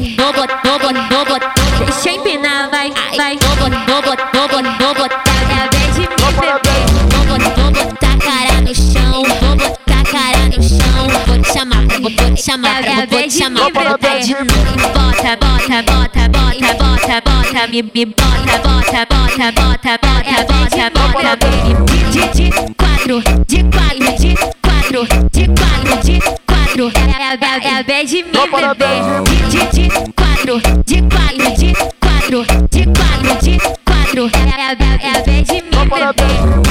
vou vou botar, vou botar. Deixa empinar, vai, vai. Vou botar, vou botar, vou botar, vou botar. É a vez de me beber. Vou botar, vou botar cara no chão. Vou botar cara no chão. Vou te chamar, vou, vou te chamar, É vou, vou te chamar. me beber. de novo. Bota, bota, bota, bota, bota, bota, me, me bota, bota, bota, bota, bota, bota, bota, me de, de, de quatro, de quatro, de a, é a, é a vez de me beber. De, de, de quatro, de quatro, de quatro, de quatro, de quatro. É a, é a, é a vez de me beber.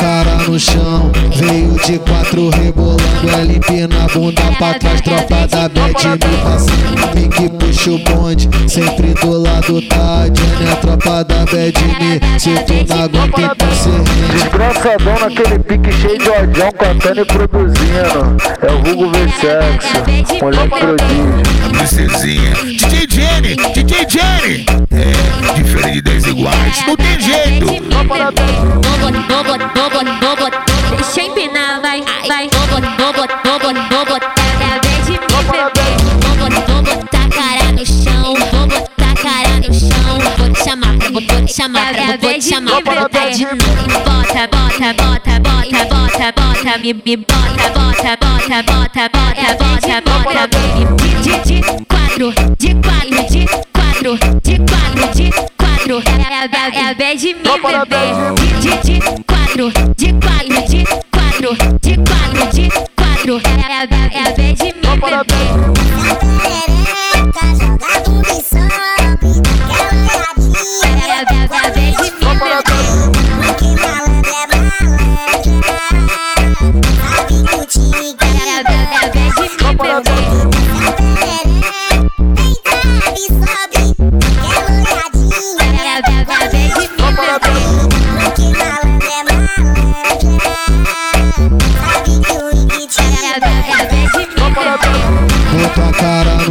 no chão, veio de quatro rebolando, ela empina a bunda pra trás, tropa da Bad me passando, me que puxa o bonde, sempre do lado tá a Jenny, a tropa da Bad me, se tu não aguenta então cê rende. Desgraçadão naquele pique cheio de odião, cantando e produzindo. É o vulgo V-Sexo, moleque prodígio. Princesinha. DJ Jenny, DJ Jenny. É, diferente das iguais. Não tem jeito. Vou botar, vou botar, vou botar. É a vez de me beber. Vou botar, vou botar cara no chão. Vou botar cara no chão. Vou te chamar, vou, vou te chamar, É vou, vou vez te de chamar. me beber. de novo. Bota, bota, bota, bota, bota, bota, me, me bota, bota, bota, bota, bota, bota, bota, me de, de, de quatro, de quatro, de quatro, de quatro, de quatro. É a, é a, é a vez de me beber. De, de, de quatro, de quatro, de quatro. É a, vez de me beber. Perereca,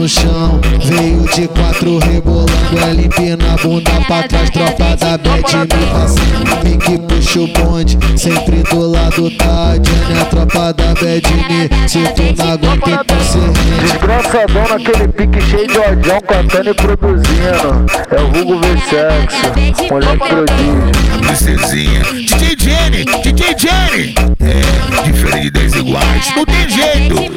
no chão, veio de quatro rebolando, ela empina a bunda pra trás, tropa da Bad me passando, me que puxa o bonde, sempre do lado tá a tropa da Bad me, se tu não aguenta então cê rende. Desgraçadão naquele pique cheio de odião, cantando e produzindo. É o vulgo V-Sexo, moleque prodígio. Princesinha. DJ Jenny, DJ Jenny. É, diferente das iguais. Não tem jeito.